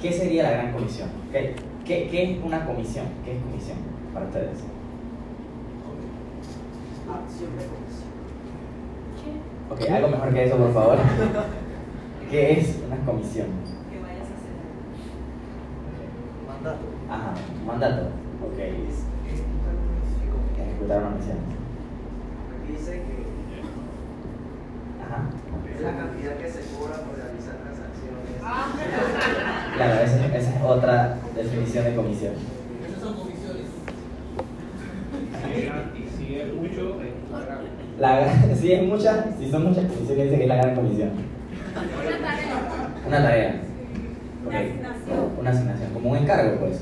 ¿qué sería la gran comisión? ¿Qué, qué, qué es una comisión? ¿Qué es comisión para ustedes? Acción de comisión. Ok, algo mejor que eso, por favor. ¿Qué es una comisión? Que vayas a hacer. Mandato. Ajá, mandato. Ok, ejecutar una misión. ejecutar una misión. Dice que Ajá. es la cantidad que se cobra por realizar transacciones. Claro, esa, esa es otra definición de comisión. Esas son comisiones. Si es, y si es mucho, es. La, si es mucha, si son muchas comisiones, dice que es la gran comisión. Una tarea. Una tarea. Una asignación. Una asignación, como un encargo, pues.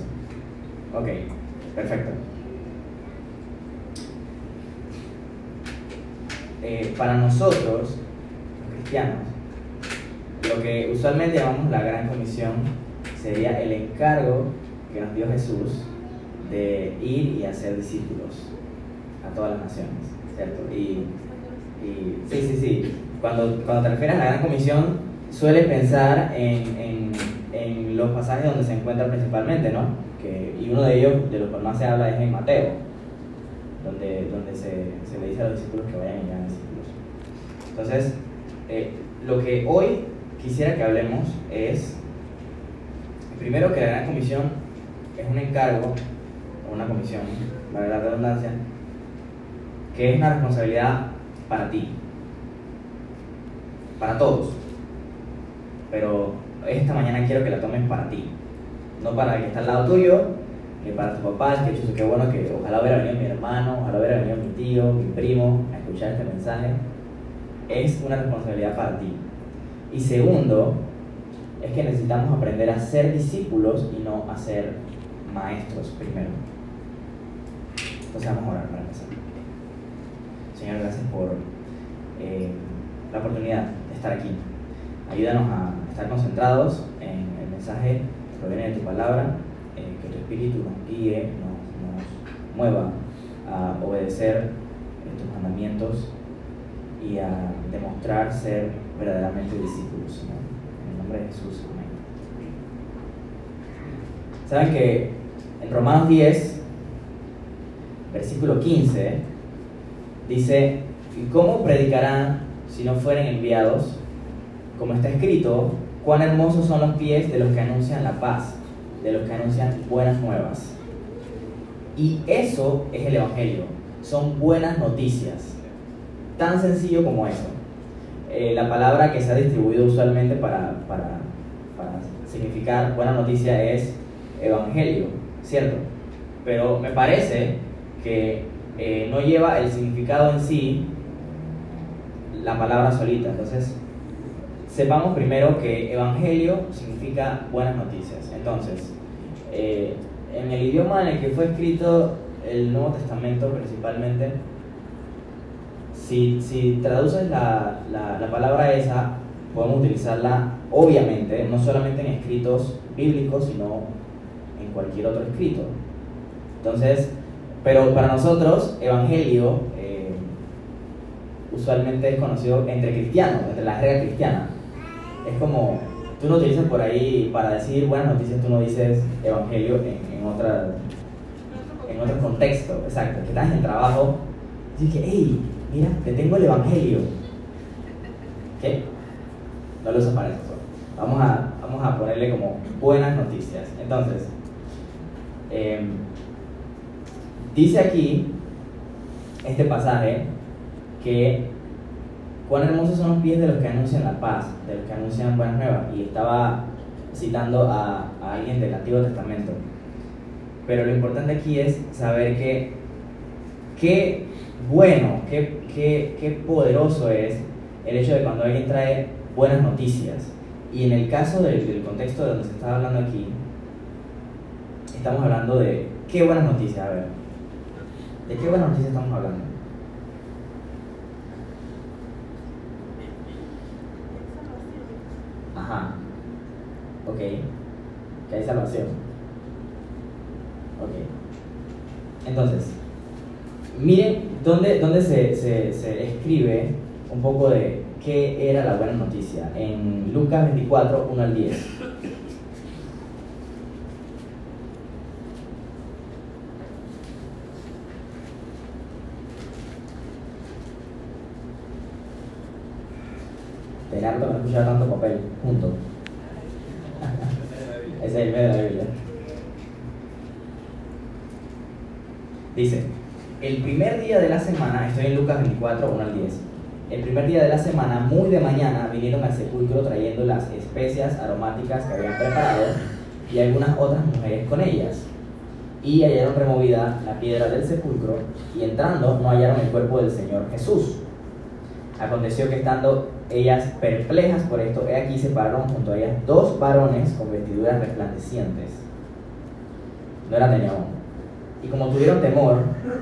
Ok, perfecto. Eh, para nosotros, los cristianos, lo que usualmente llamamos la gran comisión sería el encargo que nos dio Jesús de ir y hacer discípulos a todas las naciones, ¿cierto? Y, y sí, sí, sí. Cuando, cuando te refieres a la gran comisión, sueles pensar en, en, en los pasajes donde se encuentra principalmente, ¿no? Que, y uno de ellos, de los que más se habla, es en Mateo, donde, donde se, se le dice a los discípulos que vayan y hagan discípulos. Entonces, eh, lo que hoy quisiera que hablemos es, primero que la gran comisión es un encargo, o una comisión, para la redundancia, que es una responsabilidad para ti, para todos. Pero esta mañana quiero que la tomes para ti, no para el que está al lado tuyo, ni para tu papá, que chuzo, qué bueno que ojalá hubiera venido mi hermano, ojalá hubiera venido mi tío, mi primo a escuchar este mensaje. Es una responsabilidad para ti. Y segundo, es que necesitamos aprender a ser discípulos y no a ser maestros primero. Entonces vamos a orar para empezar. Señor, gracias por eh, la oportunidad de estar aquí. Ayúdanos a estar concentrados en el mensaje que proviene de tu palabra, eh, que tu espíritu nos guíe, nos, mueva a obedecer eh, tus mandamientos y a demostrar ser verdaderamente discípulos, Señor. De Jesús. Saben que en Romanos 10, versículo 15, dice, ¿y cómo predicarán si no fueren enviados? Como está escrito, cuán hermosos son los pies de los que anuncian la paz, de los que anuncian buenas nuevas. Y eso es el Evangelio, son buenas noticias. Tan sencillo como eso. Eh, la palabra que se ha distribuido usualmente para, para, para significar buena noticia es Evangelio, ¿cierto? Pero me parece que eh, no lleva el significado en sí la palabra solita. Entonces, sepamos primero que Evangelio significa buenas noticias. Entonces, eh, en el idioma en el que fue escrito el Nuevo Testamento principalmente, si, traduces la, la, la palabra esa, podemos utilizarla obviamente, no solamente en escritos bíblicos, sino en cualquier otro escrito. Entonces, pero para nosotros, evangelio eh, usualmente es conocido entre cristianos, entre la jerga cristiana. Es como, tú lo utilizas por ahí para decir buenas noticias, tú no dices evangelio en, en, otra, en otro contexto, exacto. Que estás en el trabajo, y que, hey, mira, te tengo el evangelio. ¿Qué? No lo usas para eso. Vamos a, vamos a ponerle como buenas noticias. Entonces, eh, dice aquí este pasaje que cuán hermosos son los pies de los que anuncian la paz, de los que anuncian buenas nuevas. Y estaba citando a, a alguien del Antiguo Testamento. Pero lo importante aquí es saber que qué bueno, qué, qué, qué poderoso es el hecho de cuando alguien trae buenas noticias. Y en el caso del, del contexto de donde se está hablando aquí, estamos hablando de qué buenas noticias, a ver. ¿De qué buenas noticias estamos hablando? Ajá. Ok. Que hay salvación. Ok. Entonces, Miren dónde, dónde se, se, escribe un poco de qué era la buena noticia. En Lucas 24, 1 al 10. Leonardo no escuchaba tanto papel junto. Ese es el medio de la Biblia. Dice, el primer día de la semana, estoy en Lucas 24, 1 al 10. El primer día de la semana, muy de mañana, vinieron al sepulcro trayendo las especias aromáticas que habían preparado y algunas otras mujeres con ellas. Y hallaron removida la piedra del sepulcro y entrando no hallaron el cuerpo del Señor Jesús. Aconteció que estando ellas perplejas por esto, he aquí se pararon junto a ellas dos varones con vestiduras resplandecientes. No eran de neón. Y como tuvieron temor,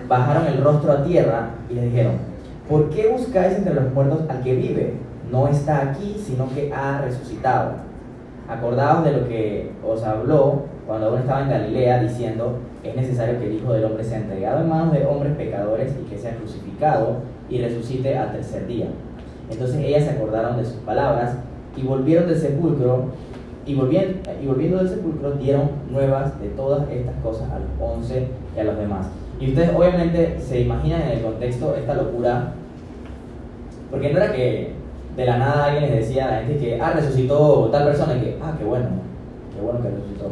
bajaron el rostro a tierra y les dijeron, ¿por qué buscáis entre los muertos al que vive? No está aquí, sino que ha resucitado. Acordaos de lo que os habló cuando aún estaba en Galilea, diciendo, es necesario que el Hijo del Hombre sea entregado en manos de hombres pecadores y que sea crucificado y resucite al tercer día. Entonces ellas se acordaron de sus palabras y volvieron del sepulcro y, volviendo, y volviendo del sepulcro dieron nuevas de todas estas cosas a los once y a los demás. Y ustedes obviamente se imaginan en el contexto esta locura, porque no era que de la nada alguien les decía a la gente que, ah, resucitó tal persona, y que, ah, qué bueno, qué bueno que resucitó.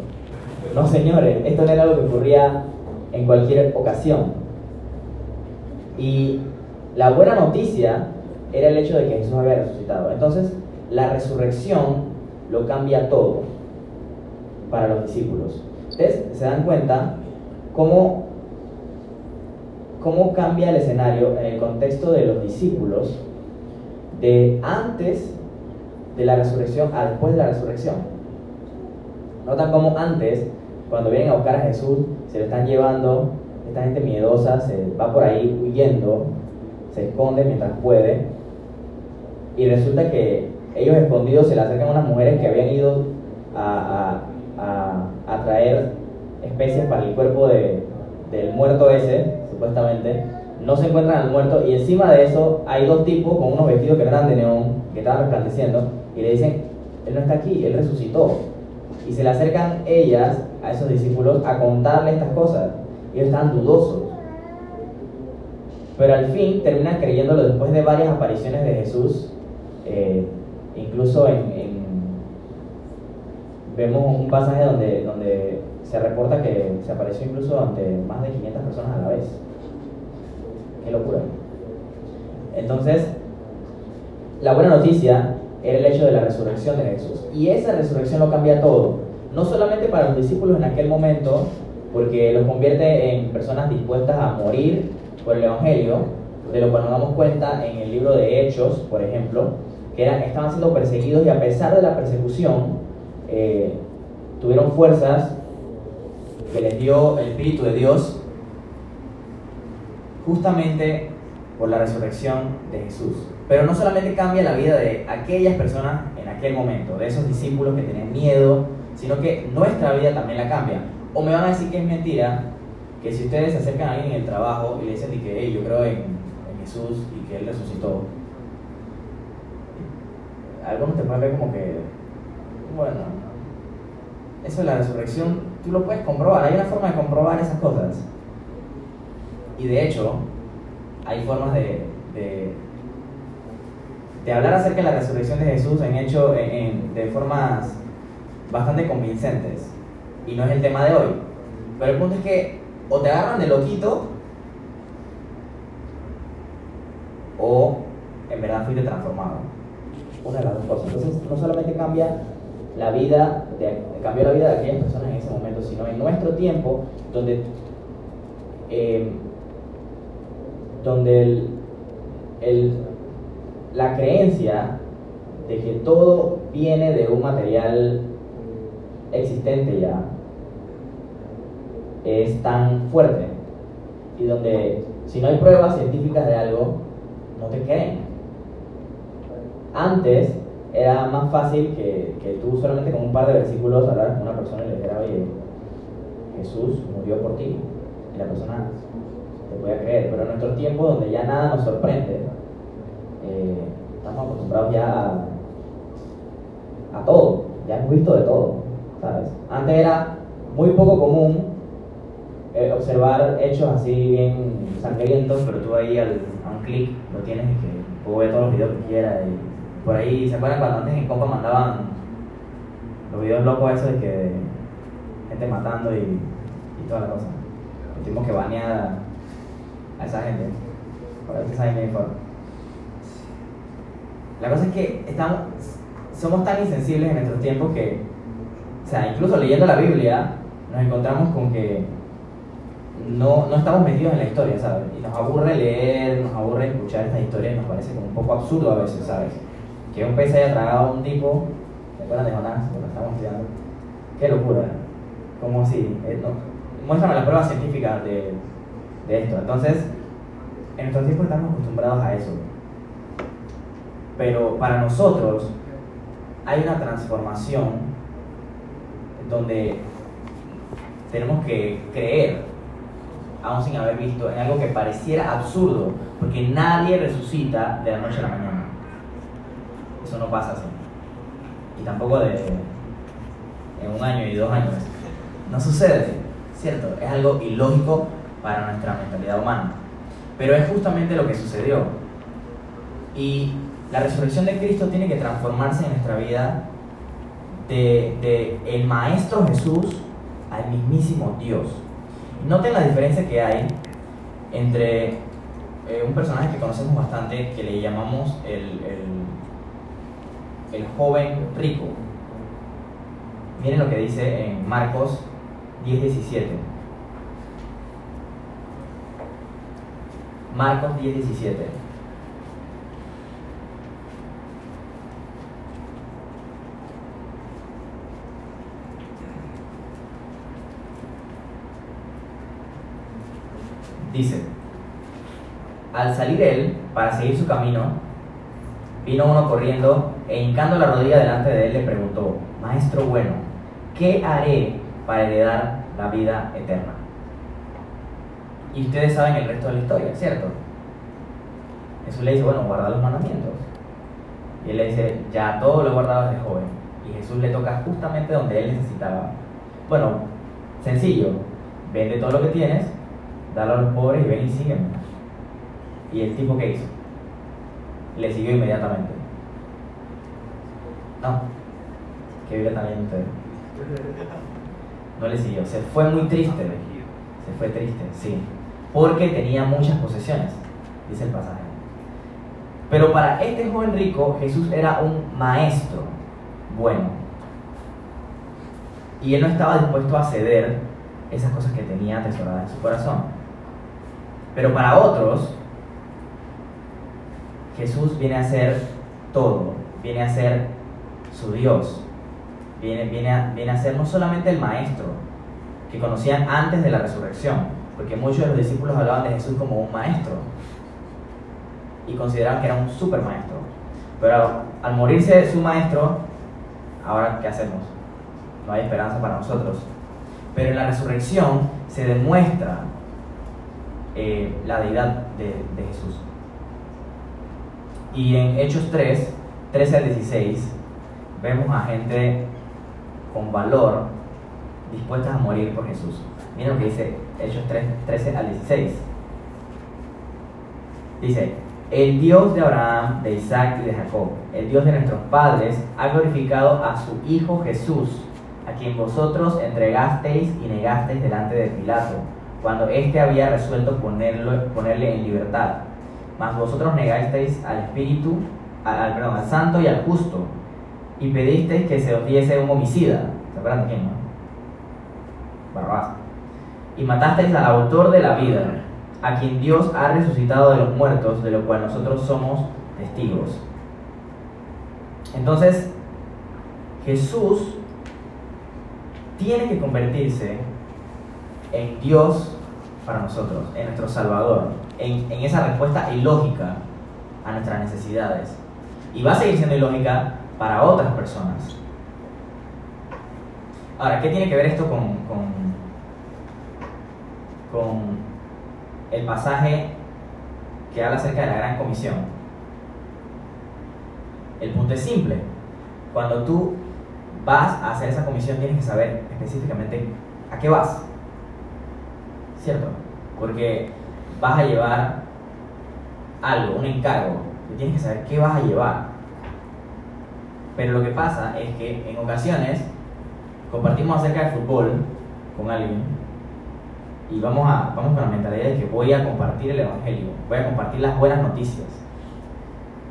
No, señores, esto no era algo que ocurría en cualquier ocasión. Y la buena noticia era el hecho de que Jesús había resucitado. Entonces, la resurrección lo cambia todo para los discípulos. Ustedes se dan cuenta cómo, cómo cambia el escenario en el contexto de los discípulos de antes de la resurrección a después de la resurrección. Notan cómo antes, cuando vienen a buscar a Jesús, se lo están llevando, esta gente miedosa se va por ahí huyendo, se esconde mientras puede, y resulta que ellos escondidos se le acercan a unas mujeres que habían ido a, a, a, traer especies para el cuerpo de, del muerto ese, supuestamente. No se encuentran al muerto y encima de eso hay dos tipos con unos vestidos que eran de neón, que estaban resplandeciendo, y le dicen, Él no está aquí, Él resucitó. Y se le acercan ellas a esos discípulos a contarle estas cosas. Y ellos están dudosos. Pero al fin terminan creyéndolo después de varias apariciones de Jesús. Eh, Incluso en, vemos un pasaje donde, donde se reporta que se apareció incluso ante más de 500 personas a la vez. Qué locura. Entonces, la buena noticia era el hecho de la resurrección de Jesús. Y esa resurrección lo cambia todo. No solamente para los discípulos en aquel momento, porque los convierte en personas dispuestas a morir por el Evangelio, de lo cual nos damos cuenta en el libro de Hechos, por ejemplo, estaban siendo perseguidos y a pesar de la persecución, eh, tuvieron fuerzas que les dio el Espíritu de Dios justamente por la resurrección de Jesús. Pero no solamente cambia la vida de aquellas personas en aquel momento, de esos discípulos que tenían miedo, sino que nuestra vida también la cambia. O me van a decir que es mentira, que si ustedes se acercan a alguien en el trabajo y le dicen que yo creo en Jesús y que Él resucitó, algunos te pueden ver como que, bueno, eso de la resurrección, tú lo puedes comprobar, hay una forma de comprobar esas cosas. Y de hecho, hay formas de, de, hablar acerca de la resurrección de Jesús en hecho de formas bastante convincentes. Y no es el tema de hoy. Pero el punto es que o te agarran de loquito o en verdad fuiste transformado una de las dos cosas. Entonces, no solamente cambia la vida, de, cambió la vida de aquellas personas en ese momento, sino en nuestro tiempo, donde, eh, donde el, la creencia de que todo viene de un material existente ya es tan fuerte y donde si no hay pruebas científicas de algo, no te creen. Antes era más fácil que, que, tú solamente con un par de versículos hablaras con una persona y le dijeras, oye, Jesús murió por ti. Y la persona te puede creer. Pero en nuestros tiempos, donde ya nada nos sorprende, eh, estamos acostumbrados ya a, todo. Ya hemos visto de todo. Antes era muy poco común eh, observar hechos así bien sangrientos, pero tú ahí al, a un clic lo tienes y que puedo ver todos los videos que quiera y por ahí, ¿se acuerdan cuando antes en Copa mandaban los videos locos esos de que gente matando y, y toda la cosa? Tuvimos que banear a esa gente. Por ahí saben quién fue. La cosa es que estamos, somos tan insensibles en nuestros tiempos que, o sea, incluso leyendo la Biblia, nos encontramos con que no, no estamos metidos en la historia, ¿sabes? Y nos aburre leer, nos aburre escuchar estas historias, nos parece como un poco absurdo a veces, ¿sabes? Que un pez haya tragado a un tipo, ¿se acuerdan de Jonás? Cuando estamos estudiando. Qué locura, ¿cómo así? Eh, no, muéstrame la prueba científica de, de esto. Entonces, en nuestros tiempos estamos acostumbrados a eso. Pero para nosotros hay una transformación donde tenemos que creer, aún sin haber visto, en algo que pareciera absurdo, porque nadie resucita de la noche a la mañana. Eso no pasa así. Y tampoco de en un año y dos años. No sucede, ¿cierto? Es algo ilógico para nuestra mentalidad humana. Pero es justamente lo que sucedió. Y la resurrección de Cristo tiene que transformarse en nuestra vida de, de el Maestro Jesús al mismísimo Dios. Noten la diferencia que hay entre eh, un personaje que conocemos bastante que le llamamos el, el, el joven rico. Miren lo que dice en Marcos 10:17. Marcos 10:17. Dice, al salir él para seguir su camino, vino uno corriendo e hincando la rodilla delante de él le preguntó, Maestro bueno, ¿qué haré para heredar la vida eterna? Y ustedes saben el resto de la historia, ¿cierto? Jesús le dice, bueno, guarda los mandamientos. Y él le dice, ya todo lo he guardado desde joven. Y Jesús le toca justamente donde él necesitaba. Bueno, sencillo, vende todo lo que tienes, dalo a los pobres y ven y sígueme. ¿Y el tipo qué hizo? Le siguió inmediatamente. No, que vive también usted. No le siguió, se fue muy triste. Se fue triste, sí. Porque tenía muchas posesiones, dice el pasaje. Pero para este joven rico, Jesús era un maestro bueno. Y él no estaba dispuesto a ceder esas cosas que tenía atesoradas en su corazón. Pero para otros, Jesús viene a ser todo, viene a ser su Dios, viene, viene, a, viene a ser no solamente el maestro que conocían antes de la resurrección, porque muchos de los discípulos hablaban de Jesús como un maestro y consideraban que era un super maestro. Pero al morirse su maestro, ahora ¿qué hacemos? No hay esperanza para nosotros. Pero en la resurrección se demuestra eh, la deidad de, de, Jesús. Y en Hechos 3, 13 al 16, vemos a gente con valor dispuestas a morir por Jesús. Miren lo que dice Hechos 3, 13 al 16. Dice, el Dios de Abraham, de Isaac y de Jacob, el Dios de nuestros padres, ha glorificado a su Hijo Jesús, a quien vosotros entregasteis y negasteis delante de Pilato cuando éste había resuelto ponerlo, ponerle en libertad. Mas vosotros negasteis al Espíritu, al, perdón, al Santo y al Justo, y pedisteis que se os diese un homicida. ¿Se acuerdan de quién, no? Y matasteis al autor de la vida, a quien Dios ha resucitado de los muertos, de lo cual nosotros somos testigos. Entonces, Jesús tiene que convertirse en Dios para nosotros, en nuestro Salvador, en, en, esa respuesta ilógica a nuestras necesidades. Y va a seguir siendo ilógica para otras personas. Ahora, ¿qué tiene que ver esto con, con, el pasaje que habla acerca de la gran comisión? El punto es simple. Cuando tú vas a hacer esa comisión tienes que saber específicamente a qué vas. ¿cierto? Porque vas a llevar algo, un encargo, y tienes que saber qué vas a llevar. Pero lo que pasa es que en ocasiones compartimos acerca de fútbol con alguien y vamos, a, vamos con la mentalidad de que voy a compartir el Evangelio, voy a compartir las buenas noticias.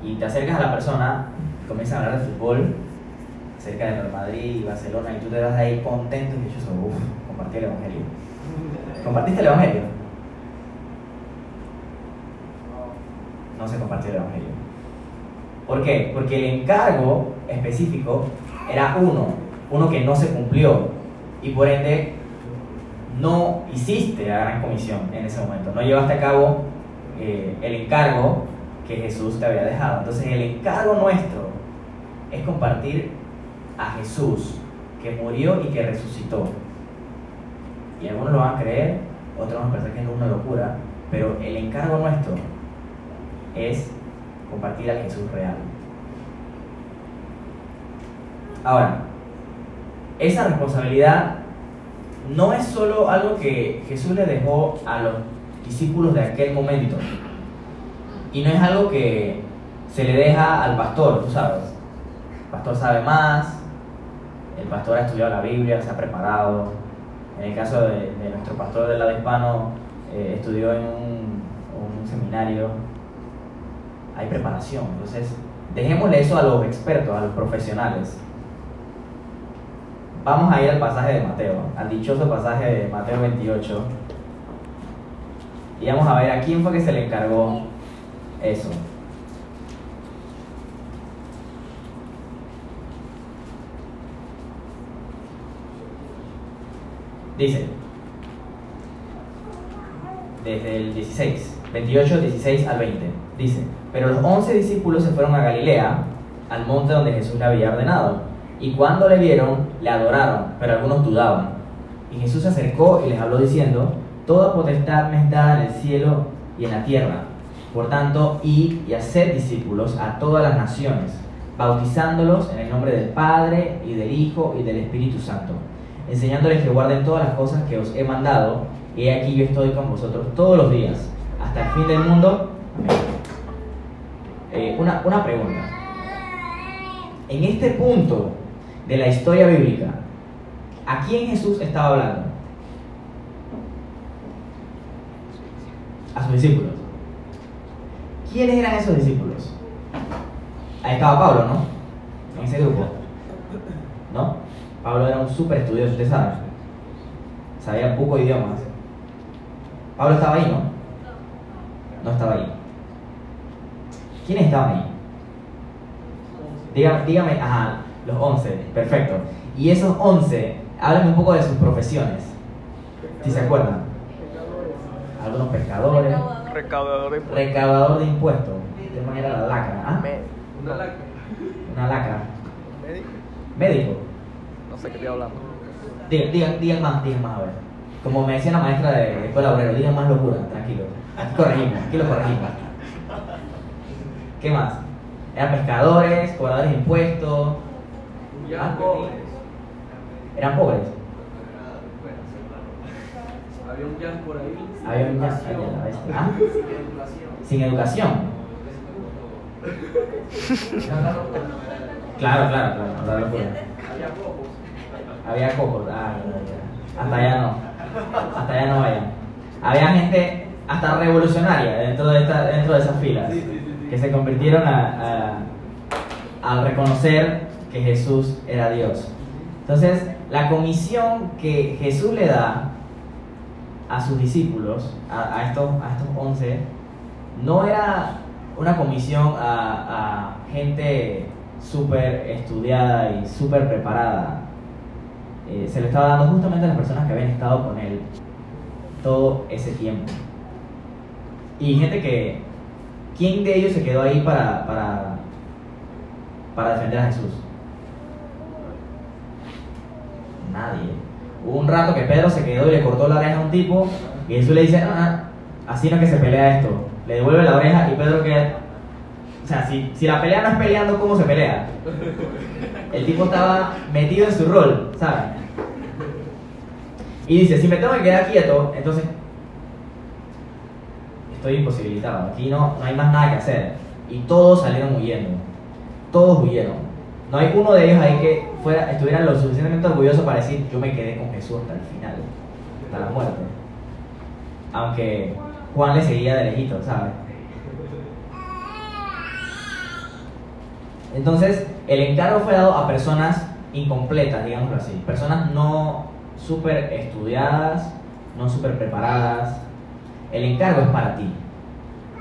Y te acercas a la persona, comienzas a hablar de fútbol, acerca de Madrid y Barcelona, y tú te das ahí contento y dices, uff, compartí el Evangelio. ¿Compartiste el Evangelio? No se compartió el Evangelio. ¿Por qué? Porque el encargo específico era uno, uno que no se cumplió y por ende no hiciste la gran comisión en ese momento, no llevaste a cabo eh, el encargo que Jesús te había dejado. Entonces el encargo nuestro es compartir a Jesús que murió y que resucitó. Y algunos lo van a creer, otros van a pensar que es una locura, pero el encargo nuestro es compartir al Jesús real. Ahora, esa responsabilidad no es solo algo que Jesús le dejó a los discípulos de aquel momento. Y no es algo que se le deja al pastor, tú sabes. El pastor sabe más, el pastor ha estudiado la Biblia, se ha preparado. En el caso de, nuestro pastor del lado hispano, eh, estudió en un, un seminario. Hay preparación. Entonces, dejémosle eso a los expertos, a los profesionales. Vamos a ir al pasaje de Mateo, al dichoso pasaje de Mateo 28. Y vamos a ver a quién fue que se le encargó eso. Dice, desde el 16, 28, 16 al 20, dice, pero los once discípulos se fueron a Galilea, al monte donde Jesús le había ordenado, y cuando le vieron, le adoraron, pero algunos dudaban. Y Jesús se acercó y les habló diciendo, Toda potestad me es dada en el cielo y en la tierra. Por tanto, id y haced discípulos a todas las naciones, bautizándolos en el nombre del Padre y del Hijo y del Espíritu Santo, enseñándoles que guarden todas las cosas que os he mandado, y aquí yo estoy con vosotros todos los días, hasta el fin del mundo. Eh, una, una pregunta. En este punto de la historia bíblica, ¿a quién Jesús estaba hablando? A sus discípulos. ¿Quiénes eran esos discípulos? Ahí estaba Pablo, ¿no? En ese grupo. ¿No? Pablo era un súper estudioso, usted sabe. Sabía pocos idiomas. Pablo estaba ahí, ¿no? No estaba ahí. ¿Quiénes estaban ahí? Dígame, dígame, ajá, los 11, perfecto. Y esos 11, háblenme un poco de sus profesiones, si se acuerdan. Algunos pescadores, Recaudador de impuestos. recaudador de impuestos. De manera la lacra, ¿ah? Una lacra. Una lacra. médico. Médico. No sé qué estoy hablando. Digan, digan, digan más, digan más, a ver. Como me decía la maestra de escuela obrero, digan más locura, tranquilo. Aquí corregimos, aquí lo corregimos. ¿Qué más? Eran pescadores, cobradores de impuestos, Ah, pobres. eran pobres. Había un jazz por ahí. sin Había un jazz. ¿Ah? Sin educación. Sin educación. Claro, claro, claro. Había pocos. Había cocos, ah, hasta allá no, hasta allá no vayan. Había gente hasta revolucionaria dentro de, esta, dentro de esas filas, que se convirtieron a, a- reconocer que Jesús era Dios. Entonces, la comisión que Jesús le da a sus discípulos, a, estos, a estos 11, no era una comisión a, gente súper estudiada y súper preparada. Eh, se le estaba dando justamente a las personas que habían estado con él todo ese tiempo. Y gente que, ¿quién de ellos se quedó ahí para, para, para defender a Jesús? Nadie. Hubo un rato que Pedro se quedó y le cortó la oreja a un tipo y Jesús le dice, ah, así no es que se pelea esto. Le devuelve la oreja y Pedro queda... O sea, si, si la pelea no es peleando, ¿cómo se pelea? El tipo estaba metido en su rol, ¿sabes? Y dice, si me tengo que quedar quieto, entonces estoy imposibilitado. Aquí no, no hay más nada que hacer. Y todos salieron huyendo. Todos huyeron. No hay uno de ellos ahí que fuera, estuviera lo suficientemente orgulloso para decir yo me quedé con Jesús hasta el final, hasta la muerte. Aunque Juan le seguía de lejito, ¿sabes? Entonces, el encargo fue dado a personas incompletas, digámoslo así, personas no súper estudiadas, no súper preparadas. El encargo es para ti,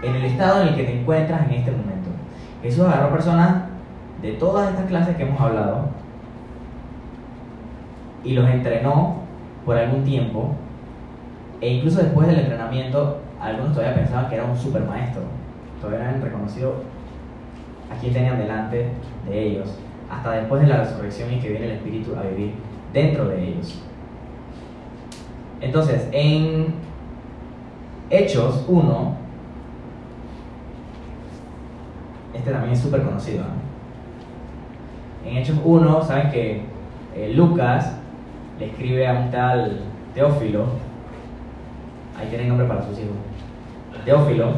en el estado en el que te encuentras en este momento. Jesús agarró personas de todas estas clases que hemos hablado y los entrenó por algún tiempo. E incluso después del entrenamiento algunos todavía pensaban que era un super maestro todavía reconocido a quién tenían delante de ellos hasta después de la resurrección y que viene el Espíritu a vivir dentro de ellos. Entonces en Hechos 1 este también es súper conocido ¿no? en Hechos 1 saben que eh, Lucas le escribe a un tal Teófilo. Ahí tiene nombre para sus hijos. Teófilo.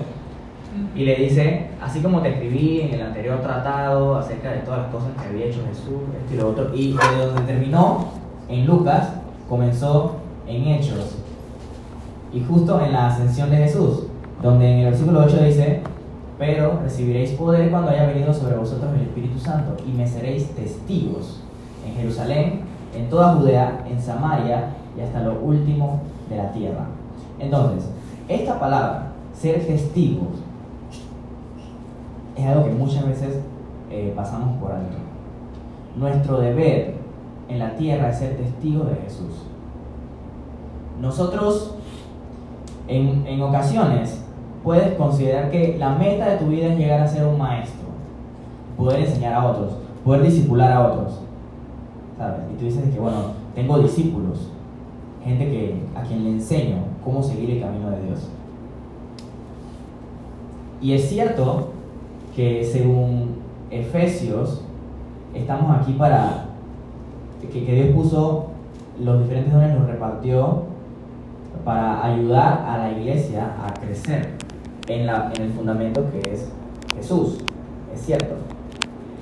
Y le dice, así como te escribí en el anterior tratado acerca de todas las cosas que había hecho Jesús, esto y lo otro, y de donde terminó, en Lucas, comenzó en Hechos. Y justo en la ascensión de Jesús, donde en el versículo 8 dice, pero recibiréis poder cuando haya venido sobre vosotros el Espíritu Santo, y me seréis testigos en Jerusalén, en toda Judea, en Samaria y hasta lo último de la tierra. Entonces, esta palabra, ser testigos, es algo que muchas veces eh, pasamos por alto. Nuestro deber en la tierra es ser testigos de Jesús. Nosotros, en, en ocasiones, puedes considerar que la meta de tu vida es llegar a ser un maestro, poder enseñar a otros, poder discipular a otros. Y tú dices que, bueno, tengo discípulos, gente que, a quien le enseño cómo seguir el camino de Dios. Y es cierto que según Efesios, estamos aquí para que, que Dios puso los diferentes dones, los repartió para ayudar a la iglesia a crecer en, la, en el fundamento que es Jesús. Es cierto.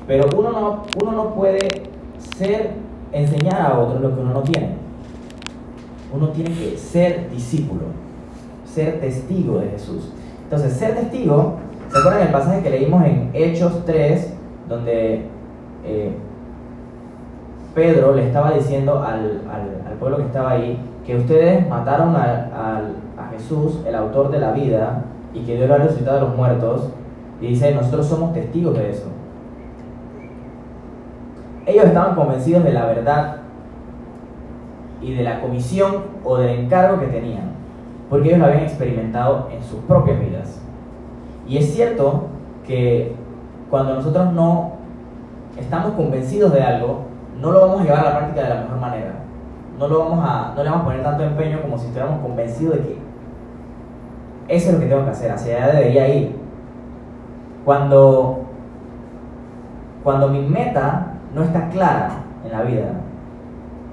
Pero uno no, uno no puede ser, enseñar a otros lo que uno no tiene. Uno tiene que ser discípulo, ser testigo de Jesús. Entonces, ser testigo, ¿se acuerdan el pasaje que leímos en Hechos 3, donde eh, Pedro le estaba diciendo al, al, pueblo que estaba ahí que ustedes mataron a, a, a, Jesús, el autor de la vida, y que Dios lo ha resucitado de los muertos, y dice, nosotros somos testigos de eso. Ellos estaban convencidos de la verdad y de la comisión o del encargo que tenían, porque ellos lo habían experimentado en sus propias vidas. Y es cierto que cuando nosotros no estamos convencidos de algo, no lo vamos a llevar a la práctica de la mejor manera. No, lo vamos a, no le vamos a poner tanto empeño como si estuviéramos convencidos de que eso es lo que tengo que hacer, hacia allá debería ir. Cuando, cuando mi meta no está clara en la vida,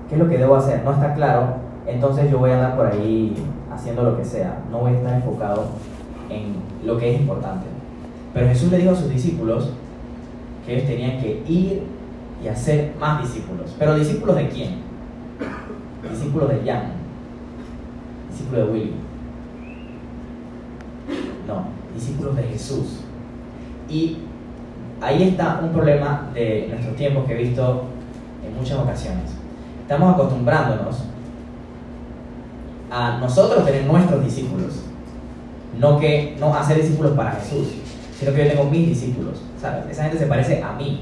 ¿qué es lo que debo hacer? No está claro, entonces yo voy a andar por ahí haciendo lo que sea. No voy a estar enfocado en lo que es importante. Pero Jesús le dijo a sus discípulos que ellos tenían que ir y hacer más discípulos. ¿Pero discípulos de quién? Discípulos de Jan. Discípulos de Willy. No, discípulos de Jesús. Y ahí está un problema de nuestros tiempos que he visto en muchas ocasiones. Estamos acostumbrándonos a nosotros tener nuestros discípulos, no que no hacer discípulos para Jesús, sino que yo tengo mis discípulos, ¿sabes? Esa gente se parece a mí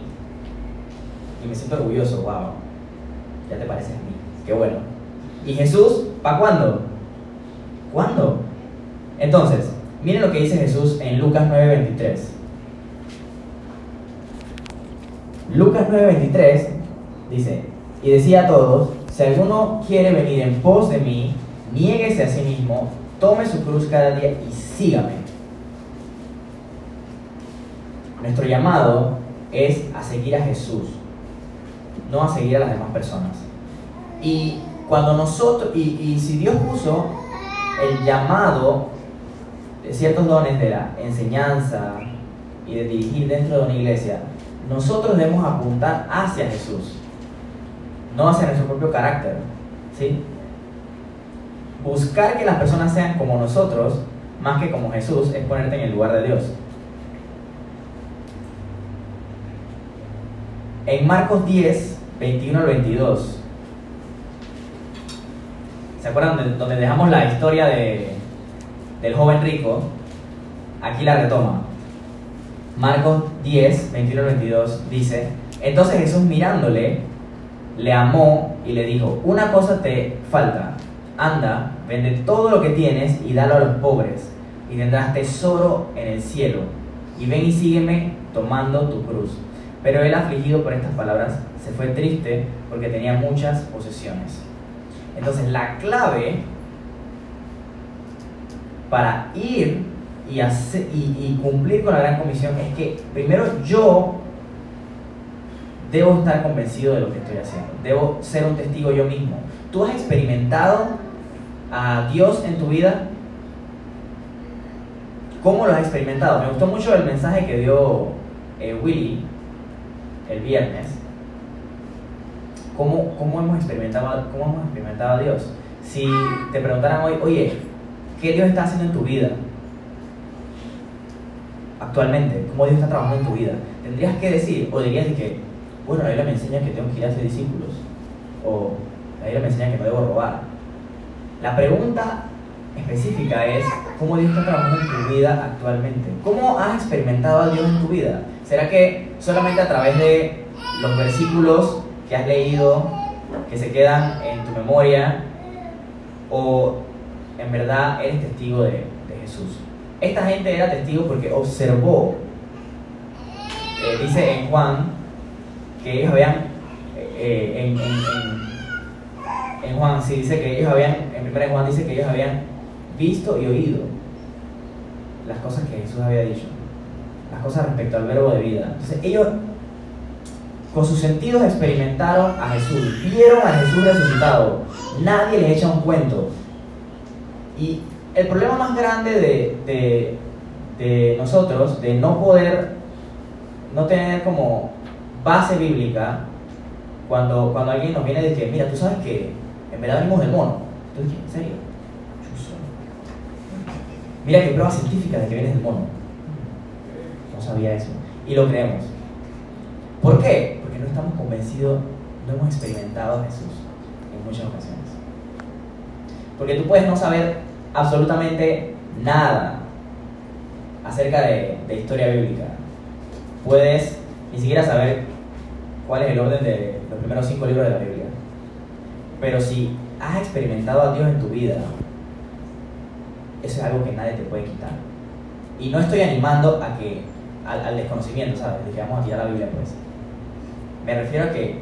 y me siento orgulloso, wow, ya te pareces a mí, qué bueno. ¿Y Jesús, para cuándo? ¿Cuándo? Entonces, miren lo que dice Jesús en Lucas 9:23. Lucas 9:23 dice, y decía a todos, si alguno quiere venir en pos de mí, niéguese a sí mismo, tome su cruz cada día y sígame. Nuestro llamado es a seguir a Jesús, no a seguir a las demás personas. Y cuando nosotros, y, y si Dios puso el llamado de ciertos dones de la enseñanza y de dirigir dentro de una iglesia, nosotros debemos apuntar hacia Jesús, no hacia nuestro propio carácter. ¿sí? Buscar que las personas sean como nosotros, más que como Jesús, es ponerte en el lugar de Dios. En Marcos 10, 21 al 22, ¿se acuerdan de- donde dejamos la historia de, del joven rico? Aquí la retoma. Marcos 10, 21 al 22 dice, entonces Jesús mirándole, le amó y le dijo, una cosa te falta, anda, vende todo lo que tienes y dalo a los pobres, y tendrás tesoro en el cielo, y ven y sígueme tomando tu cruz. Pero él, afligido por estas palabras, se fue triste porque tenía muchas posesiones. Entonces la clave para ir y, y cumplir con la gran comisión es que primero yo debo estar convencido de lo que estoy haciendo, debo ser un testigo yo mismo. ¿Tú has experimentado a Dios en tu vida? ¿Cómo lo has experimentado? Me gustó mucho el mensaje que dio eh, Willy el viernes. ¿Cómo, cómo, hemos experimentado, ¿Cómo hemos experimentado a Dios? Si te preguntaran hoy, oye, ¿qué Dios está haciendo en tu vida? Actualmente, ¿cómo Dios está trabajando en tu vida? Tendrías que decir, o dirías que, bueno, la Biblia me enseña que tengo que ir a hacer discípulos, o la Biblia me enseña que no debo robar. La pregunta específica es, ¿cómo Dios está trabajando en tu vida actualmente? ¿Cómo has experimentado a Dios en tu vida? ¿Será que solamente a través de los versículos que has leído, que se quedan en tu memoria, o en verdad eres testigo de Jesús? Esta gente era testigo porque observó, eh, dice en Juan, que ellos habían, eh, eh, en, Juan, sí, dice que ellos habían, en primera Juan dice que ellos habían visto y oído las cosas que Jesús había dicho, las cosas respecto al verbo de vida. Entonces ellos con sus sentidos experimentaron a Jesús, vieron a Jesús resucitado, nadie les echa un cuento. Y el problema más grande de, de- de nosotros, de no poder, no tener como base bíblica, cuando, cuando alguien nos viene de que, mira, tú sabes que en verdad venimos del mono. Tú dices, ¿en serio? Mira que prueba científica de que vienes del mono. No sabía eso. Y lo creemos. ¿Por qué? Porque no estamos convencidos, no hemos experimentado a Jesús en muchas ocasiones. Porque tú puedes no saber absolutamente nada acerca de, de historia bíblica. Puedes ni siquiera saber cuál es el orden de los primeros cinco libros de la Biblia. Pero si has experimentado a Dios en tu vida, eso es algo que nadie te puede quitar. Y no estoy animando a que, al, al desconocimiento, ¿sabes? De que vamos a tirar la Biblia, pues. Me refiero a que,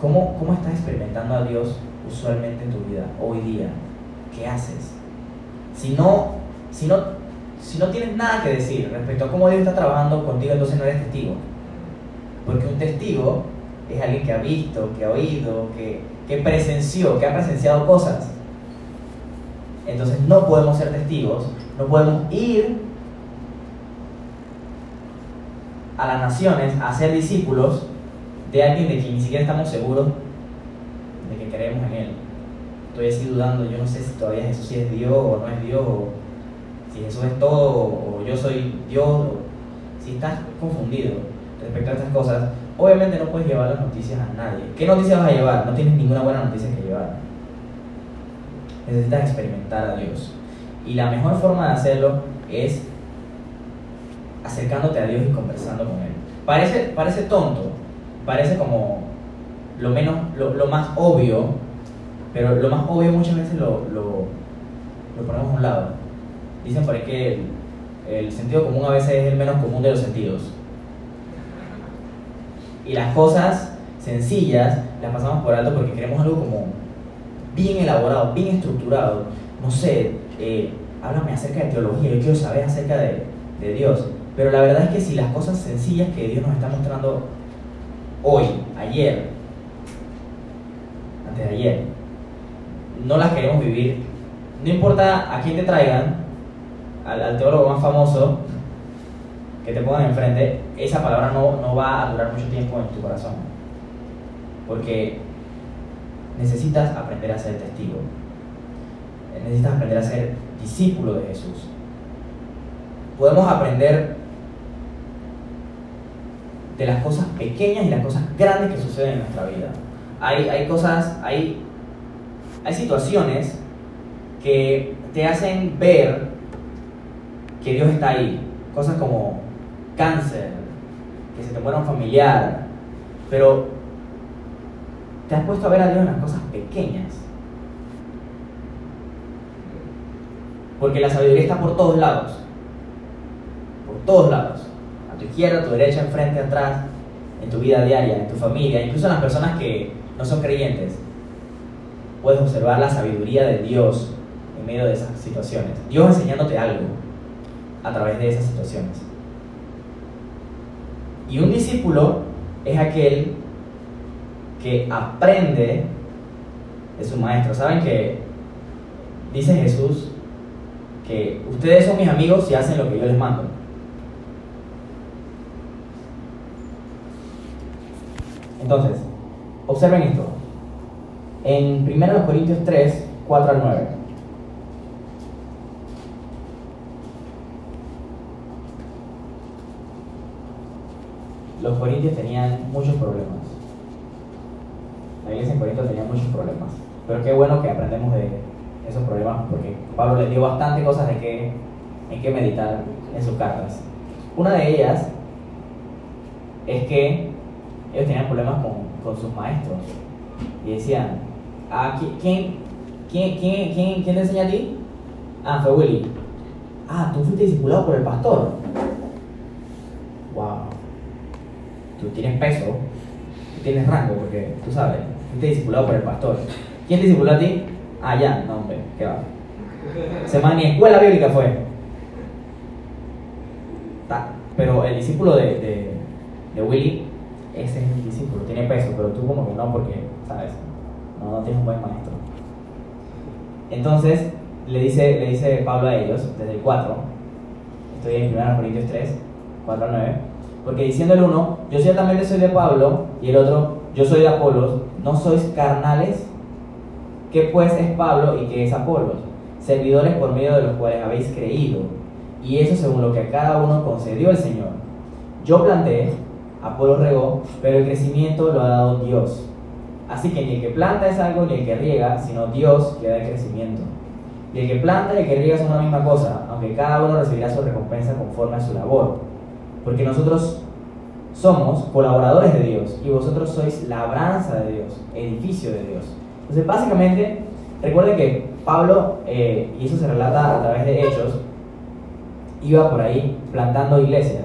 ¿cómo, ¿cómo estás experimentando a Dios usualmente en tu vida, hoy día? ¿Qué haces? Si no, si no, si no tienes nada que decir respecto a cómo Dios está trabajando contigo, entonces no eres testigo. Porque un testigo es alguien que ha visto, que ha oído, que, que presenció, que ha presenciado cosas. Entonces no podemos ser testigos, no podemos ir a las naciones a ser discípulos de alguien de quien ni siquiera estamos seguros de que creemos en él. Estoy así dudando, yo no sé si todavía Jesús sí es Dios o no es Dios, o si Jesús es todo o yo soy Dios, si estás confundido respecto a estas cosas, obviamente no puedes llevar las noticias a nadie. ¿Qué noticias vas a llevar? No tienes ninguna buena noticia que llevar. Necesitas experimentar a Dios. Y la mejor forma de hacerlo es acercándote a Dios y conversando con Él. Parece, parece tonto, parece como lo, menos, lo, lo más obvio, pero lo más obvio muchas veces lo, lo, lo ponemos a un lado. Dicen por ahí que el, el sentido común a veces es el menos común de los sentidos. Y las cosas sencillas las pasamos por alto porque queremos algo como bien elaborado, bien estructurado. No sé, eh, háblame acerca de teología, yo quiero saber acerca de, de Dios. Pero la verdad es que si las cosas sencillas que Dios nos está mostrando hoy, ayer, antes de ayer, no las queremos vivir, no importa a quién te traigan, al, teólogo más famoso, que te pongan enfrente, esa palabra no, no va a durar mucho tiempo en tu corazón. Porque necesitas aprender a ser testigo. Necesitas aprender a ser discípulo de Jesús. Podemos aprender de las cosas pequeñas y las cosas grandes que suceden en nuestra vida. Hay, hay cosas, hay, hay situaciones que te hacen ver que Dios está ahí. Cosas como cáncer, que se te muera un familiar, pero te has puesto a ver a Dios en las cosas pequeñas. Porque la sabiduría está por todos lados. Por todos lados. A tu izquierda, a tu derecha, enfrente, atrás, en tu vida diaria, en tu familia, incluso en las personas que no son creyentes. Puedes observar la sabiduría de Dios en medio de esas situaciones. Dios enseñándote algo a través de esas situaciones. Y un discípulo es aquel que aprende de su maestro. ¿Saben que dice Jesús que ustedes son mis amigos si hacen lo que yo les mando? Entonces, observen esto. En 1 Corintios 3, 4 al 9. Los corintios tenían muchos problemas. La iglesia en Corinto tenía muchos problemas. Pero qué bueno que aprendemos de esos problemas porque Pablo les dio bastante cosas de qué, en qué meditar en sus cartas. Una de ellas es que ellos tenían problemas con, con sus maestros y decían, ah, ¿quién, quién, quién, quién, quién te enseña a ti? Ah, fue Willy. Ah, tú fuiste discipulado por el pastor. Wow. Tú tienes peso, tú tienes rango, porque tú sabes, fuiste discipulado por el pastor. ¿Quién te discipuló a ti? Ah, ya, no, hombre, qué va. Se llama ni escuela bíblica fue. Ta- Pero el discípulo de, de, de Willy, ese es el discípulo, tiene peso, pero tú como que no, porque, ¿sabes? No, no tienes un buen maestro. Entonces, le dice, le dice Pablo a ellos, desde el 4, estoy en 1 Corintios 3, 4 al 9, porque diciendo el uno, yo ciertamente soy de Pablo, y el otro, yo soy de Apolos, ¿no sois carnales? ¿Qué pues es Pablo y qué es Apolos? Servidores por medio de los cuales habéis creído, y eso según lo que a cada uno concedió el Señor. Yo planté, Apolo regó, pero el crecimiento lo ha dado Dios. Así que ni el que planta es algo ni el que riega, sino Dios que da el crecimiento. Y el que planta y el que riega son una misma cosa, aunque cada uno recibirá su recompensa conforme a su labor. Porque nosotros somos colaboradores de Dios y vosotros sois labranza de Dios, edificio de Dios. Entonces, básicamente, recuerden que Pablo, eh, y eso se relata a través de Hechos, iba por ahí plantando iglesias.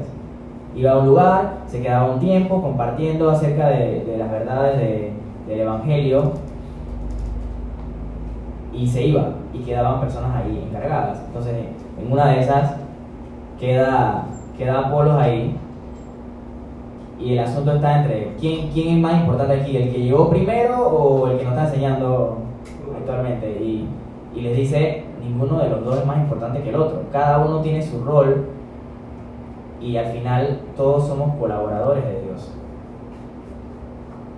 Iba a un lugar, se quedaba un tiempo compartiendo acerca de, de las verdades de- del Evangelio y se iba y quedaban personas ahí encargadas. Entonces, en una de esas queda, queda Apolos ahí y el asunto está entre quién, quién es más importante aquí, el que llegó primero o el que nos está enseñando actualmente. Y, y les dice, ninguno de los dos es más importante que el otro. Cada uno tiene su rol y al final todos somos colaboradores de Dios.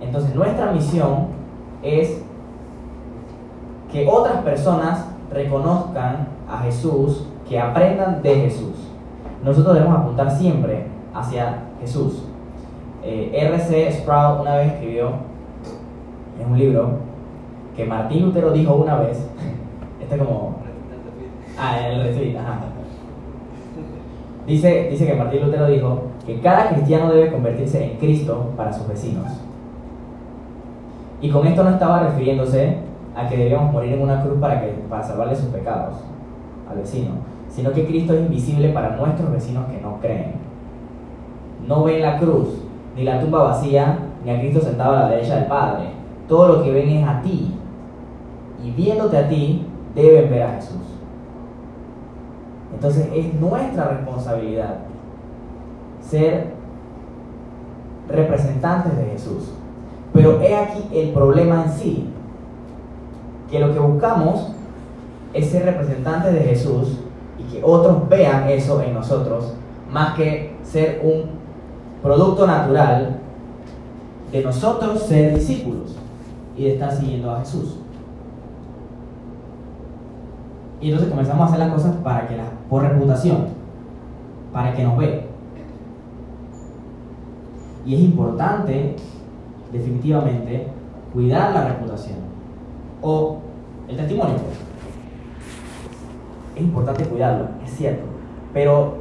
Entonces nuestra misión es que otras personas reconozcan a Jesús, que aprendan de Jesús. Nosotros debemos apuntar siempre hacia Jesús. Eh, R.C. Sproul una vez escribió en un libro que Martín Lutero dijo una vez, este como... Ah, el. Dice, dice que Martín Lutero dijo que cada cristiano debe convertirse en Cristo para sus vecinos. Y con esto no estaba refiriéndose a que debíamos morir en una cruz para, que, para salvarle sus pecados al vecino, sino que Cristo es invisible para nuestros vecinos que no creen. No ven la cruz, ni la tumba vacía, ni a Cristo sentado a la derecha del Padre. Todo lo que ven es a ti. Y viéndote a ti, deben ver a Jesús. Entonces es nuestra responsabilidad ser representantes de Jesús. Pero he aquí el problema en sí, que lo que buscamos es ser representantes de Jesús y que otros vean eso en nosotros, más que ser un producto natural de nosotros ser discípulos y de estar siguiendo a Jesús. Y entonces comenzamos a hacer las cosas para que las, por reputación, para que nos ve. Y es importante, definitivamente, cuidar la reputación o el testimonio. Es importante cuidarlo, es cierto. Pero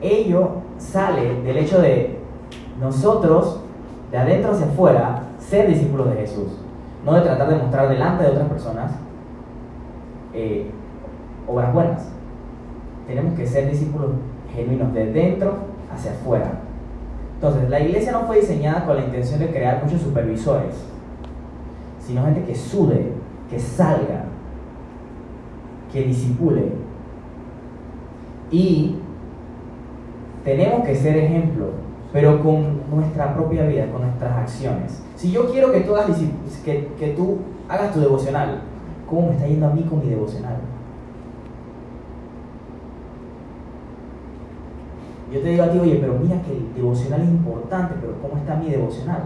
ello sale del hecho de nosotros, de adentro hacia afuera, ser discípulos de Jesús. No de tratar de mostrar delante de otras personas eh, obras buenas. Tenemos que ser discípulos genuinos de dentro hacia afuera. Entonces, la iglesia no fue diseñada con la intención de crear muchos supervisores, sino gente que sude, que salga, que disipule. Y tenemos que ser ejemplo, pero con nuestra propia vida, con nuestras acciones. Si yo quiero que tú hagas, que, que tú hagas tu devocional, ¿cómo me está yendo a mí con mi devocional? Yo te digo a ti, oye, pero mira que el devocional es importante, pero ¿cómo está mi devocional?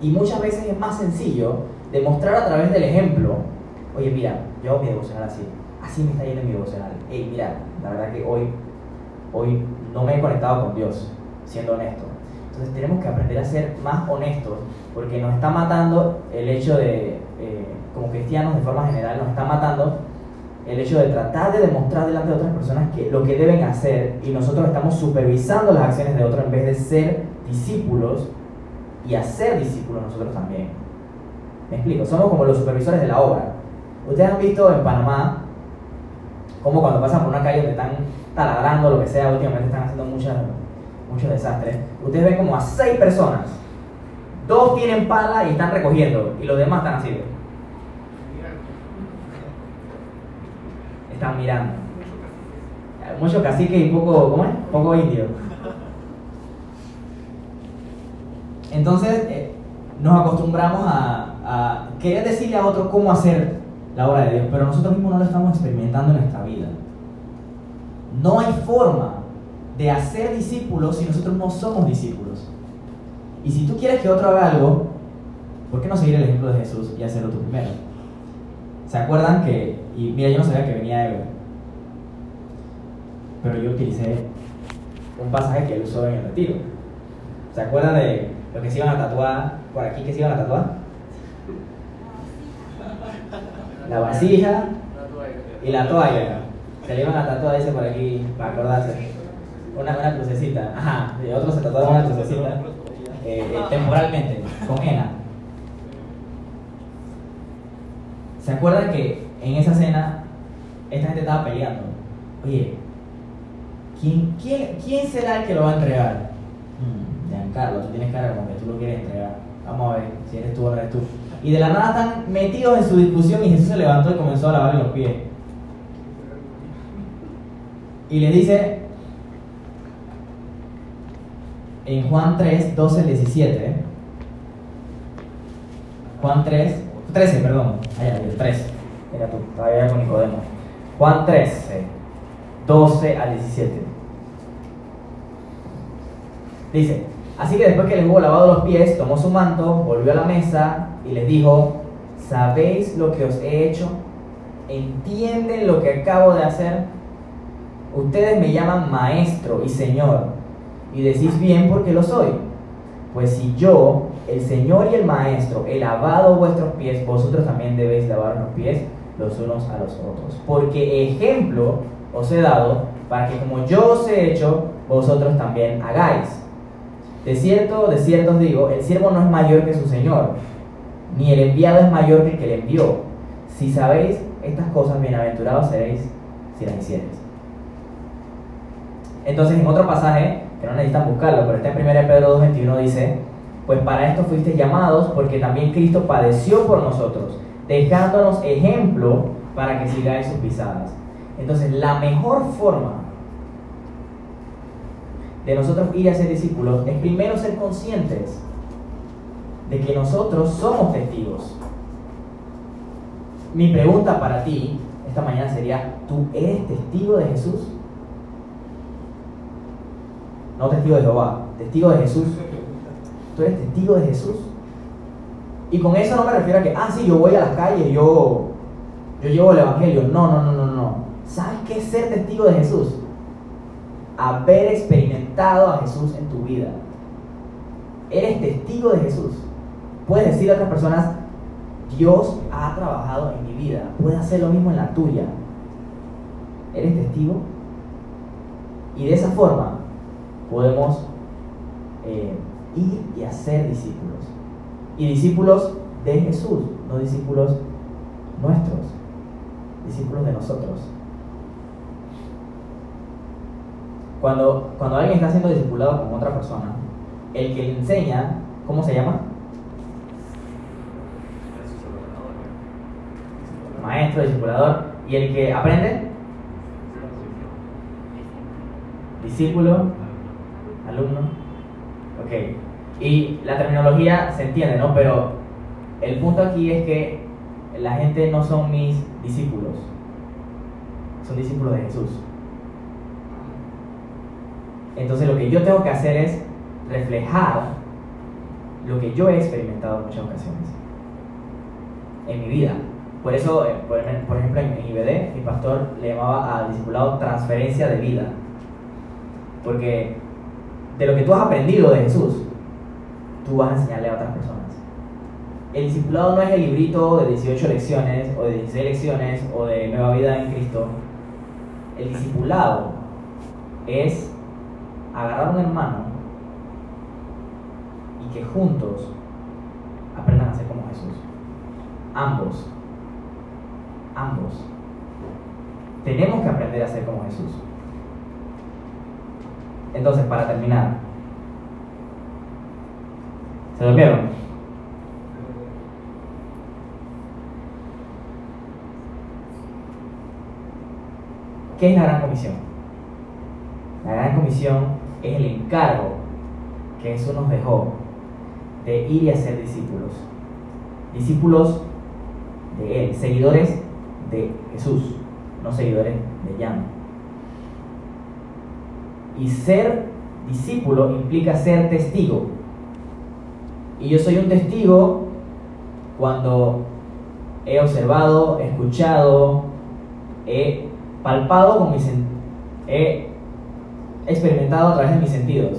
Y muchas veces es más sencillo demostrar a través del ejemplo, oye, mira, yo hago mi devocional así, así me está yendo mi devocional. Ey, mira, la verdad que hoy, hoy no me he conectado con Dios, siendo honesto. Entonces tenemos que aprender a ser más honestos, porque nos está matando el hecho de, eh, como cristianos de forma general, nos está matando el hecho de tratar de demostrar delante de otras personas que lo que deben hacer y nosotros estamos supervisando las acciones de otros en vez de ser discípulos y hacer discípulos nosotros también. Me explico, somos como los supervisores de la obra. Ustedes han visto en Panamá como cuando pasan por una calle donde están taladrando lo que sea, últimamente están haciendo muchas, muchos desastres. Ustedes ven como a seis personas, dos tienen pala y están recogiendo y los demás están así. Están mirando. Mucho cacique y poco, ¿cómo es? Poco indio. Entonces, eh, nos acostumbramos a, querer decirle a otro cómo hacer la obra de Dios, pero nosotros mismos no lo estamos experimentando en nuestra vida. No hay forma de hacer discípulos si nosotros no somos discípulos. Y si tú quieres que otro haga algo, ¿por qué no seguir el ejemplo de Jesús y hacerlo tú primero? ¿Se acuerdan que, y mira, yo no sabía que venía Eva, pero yo utilicé un pasaje que él usó en el retiro. ¿Se acuerdan de lo que se iban a tatuar por aquí que se iban a tatuar? La vasija y la toalla. Se le iban a tatuar, dice por aquí, para acordarse. Una, una crucecita. Ajá, y otros se tatuaron una crucecita eh, eh, temporalmente, con henna. ¿Se acuerdan que en esa cena esta gente estaba peleando? Oye, ¿quién, quién, quién será el que lo va a entregar? Hmm, Giancarlo, tú tienes cara como que tú lo quieres entregar. Vamos a ver si eres tú o no eres tú. Y de la nada están metidos en su discusión y Jesús se levantó y comenzó a lavarle los pies. Y le dice en Juan 3, 12 17. Juan 3, 13, perdón. El 13. Mira tú, todavía con Nicodemo. Juan 13, 12 al 17. Dice, así que después que les hubo lavado los pies, tomó su manto, volvió a la mesa y les dijo, ¿sabéis lo que os he hecho? ¿Entienden lo que acabo de hacer? Ustedes me llaman maestro y señor, y decís bien porque lo soy. Pues si yo, el Señor y el Maestro, he lavado vuestros pies, vosotros también debéis lavar los pies los unos a los otros. Porque ejemplo os he dado para que como yo os he hecho, vosotros también hagáis. De cierto, de cierto os digo, el siervo no es mayor que su Señor, ni el enviado es mayor que el que le envió. Si sabéis estas cosas, bienaventurados seréis si las hiciereis. Entonces, en otro pasaje, que no necesitan buscarlo, pero está en 1 Pedro 2.21 dice, pues para esto fuisteis llamados, porque también Cristo padeció por nosotros, dejándonos ejemplo para que sigáis sus pisadas. Entonces, la mejor forma de nosotros ir a ser discípulos es primero ser conscientes de que nosotros somos testigos. Mi pregunta para ti esta mañana sería, ¿tú eres testigo de Jesús? no testigo de Jehová, testigo de Jesús. Tú eres testigo de Jesús. Y con eso no me refiero a que, ah, sí, yo voy a las calles, yo, yo llevo el Evangelio. No, no, no, no, no. ¿Sabes qué es ser testigo de Jesús? Haber experimentado a Jesús en tu vida. Eres testigo de Jesús. Puedes decir a otras personas, Dios ha trabajado en mi vida. Puede hacer lo mismo en la tuya. ¿Eres testigo? Y de esa forma podemos eh, ir y hacer discípulos. Y discípulos de Jesús, no discípulos nuestros, discípulos de nosotros. Cuando, cuando alguien está siendo discipulado con otra persona, el que le enseña, ¿cómo se llama? Maestro, discipulador. ¿Y el que aprende? Discípulo, alumno. Ok. Y la terminología se entiende, ¿no? Pero el punto aquí es que la gente no son mis discípulos, son discípulos de Jesús. Entonces lo que yo tengo que hacer es reflejar lo que yo he experimentado en muchas ocasiones en mi vida. Por eso, eh, por ejem- por ejemplo, en IBD, mi pastor le llamaba al discipulado transferencia de vida. Porque de lo que tú has aprendido de Jesús, tú vas a enseñarle a otras personas. El discipulado no es el librito de 18 lecciones, o de 16 lecciones, o de Nueva Vida en Cristo. El discipulado es agarrar a un hermano y que juntos aprendan a ser como Jesús. Ambos. Ambos. Tenemos que aprender a ser como Jesús. Entonces, para terminar, ¿se durmieron? ¿Qué es la gran comisión? La gran comisión es el encargo que Jesús nos dejó de ir y hacer discípulos. Discípulos de Él, seguidores de Jesús, no seguidores de Jan. Y ser discípulo implica ser testigo. Y yo soy un testigo cuando he observado, escuchado, he palpado con mis he experimentado a través de mis sentidos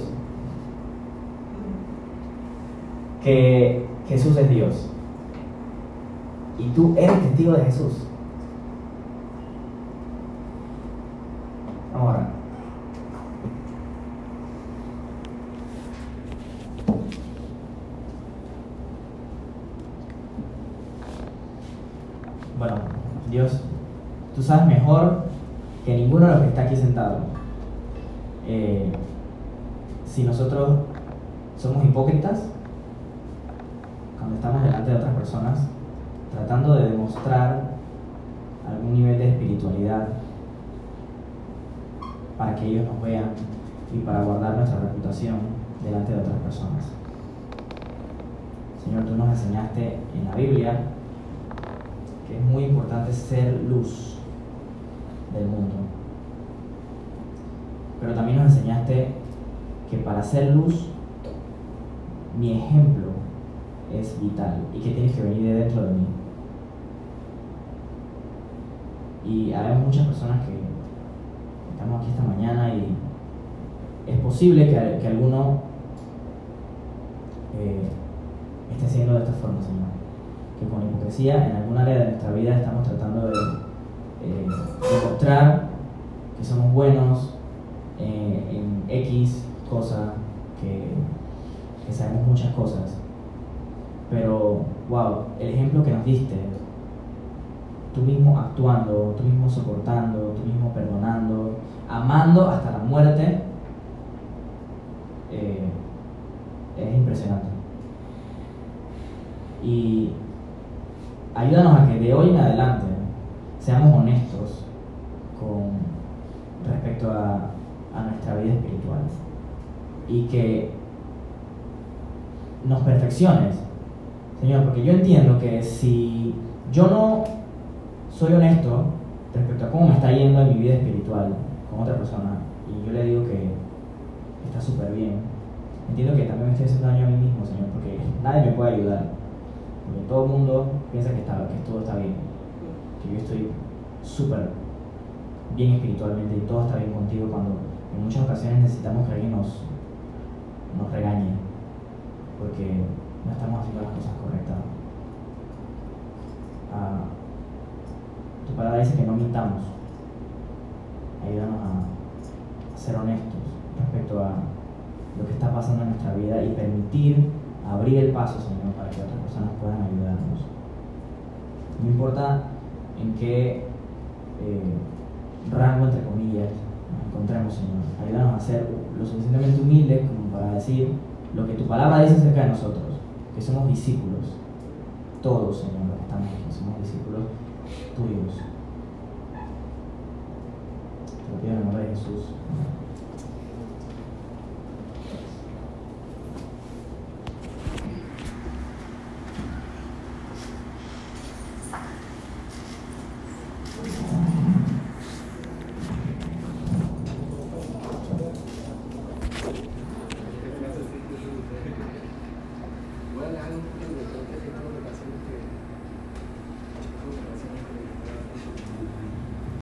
que Jesús es Dios. Y tú eres testigo de Jesús. Vamos a orar. Bueno, Dios, tú sabes mejor que ninguno de los que está aquí sentado. eh, si nosotros somos hipócritas cuando estamos delante de otras personas, tratando de demostrar algún nivel de espiritualidad para que ellos nos vean y para guardar nuestra reputación delante de otras personas. Señor, tú nos enseñaste en la Biblia que es muy importante ser luz del mundo. Pero también nos enseñaste que para ser luz, mi ejemplo es vital y que tienes que venir de dentro de mí. Y hay muchas personas que estamos aquí esta mañana y es posible que, que alguno eh, esté haciendo de esta forma, Señor. Que con hipocresía en algún área de nuestra vida estamos tratando de eh, demostrar que somos buenos en X cosa, que, sabemos muchas cosas. Pero, wow, el ejemplo que nos diste, tú mismo actuando, tú mismo soportando, tú mismo perdonando, amando hasta la muerte, eh, es impresionante. Y ayúdanos a que de hoy en adelante seamos honestos con respecto a, a nuestra vida espiritual y que nos perfecciones, Señor, porque yo entiendo que si yo no soy honesto respecto a cómo me está yendo en mi vida espiritual con otra persona y yo le digo que está súper bien. Entiendo que también me estoy haciendo daño a mí mismo, Señor, porque nadie me puede ayudar. Porque todo el mundo piensa que, está, que todo está bien, que yo estoy súper bien espiritualmente y todo está bien contigo cuando en muchas ocasiones necesitamos que alguien nos, nos regañe porque no estamos haciendo las cosas correctas. Ah, tu palabra dice que no mintamos. Ayúdanos a ser honestos respecto a lo que está pasando en nuestra vida y permitir abrir el paso, Señor, para que otras personas puedan ayudarnos. No importa en qué eh, rango, entre comillas, encontremos, Señor. Ayúdanos a ser lo suficientemente humildes como para decir lo que tu palabra dice acerca de nosotros, que somos discípulos, todos, Señor, los que estamos aquí, somos discípulos tuyos. Te lo pido en el nombre de Jesús.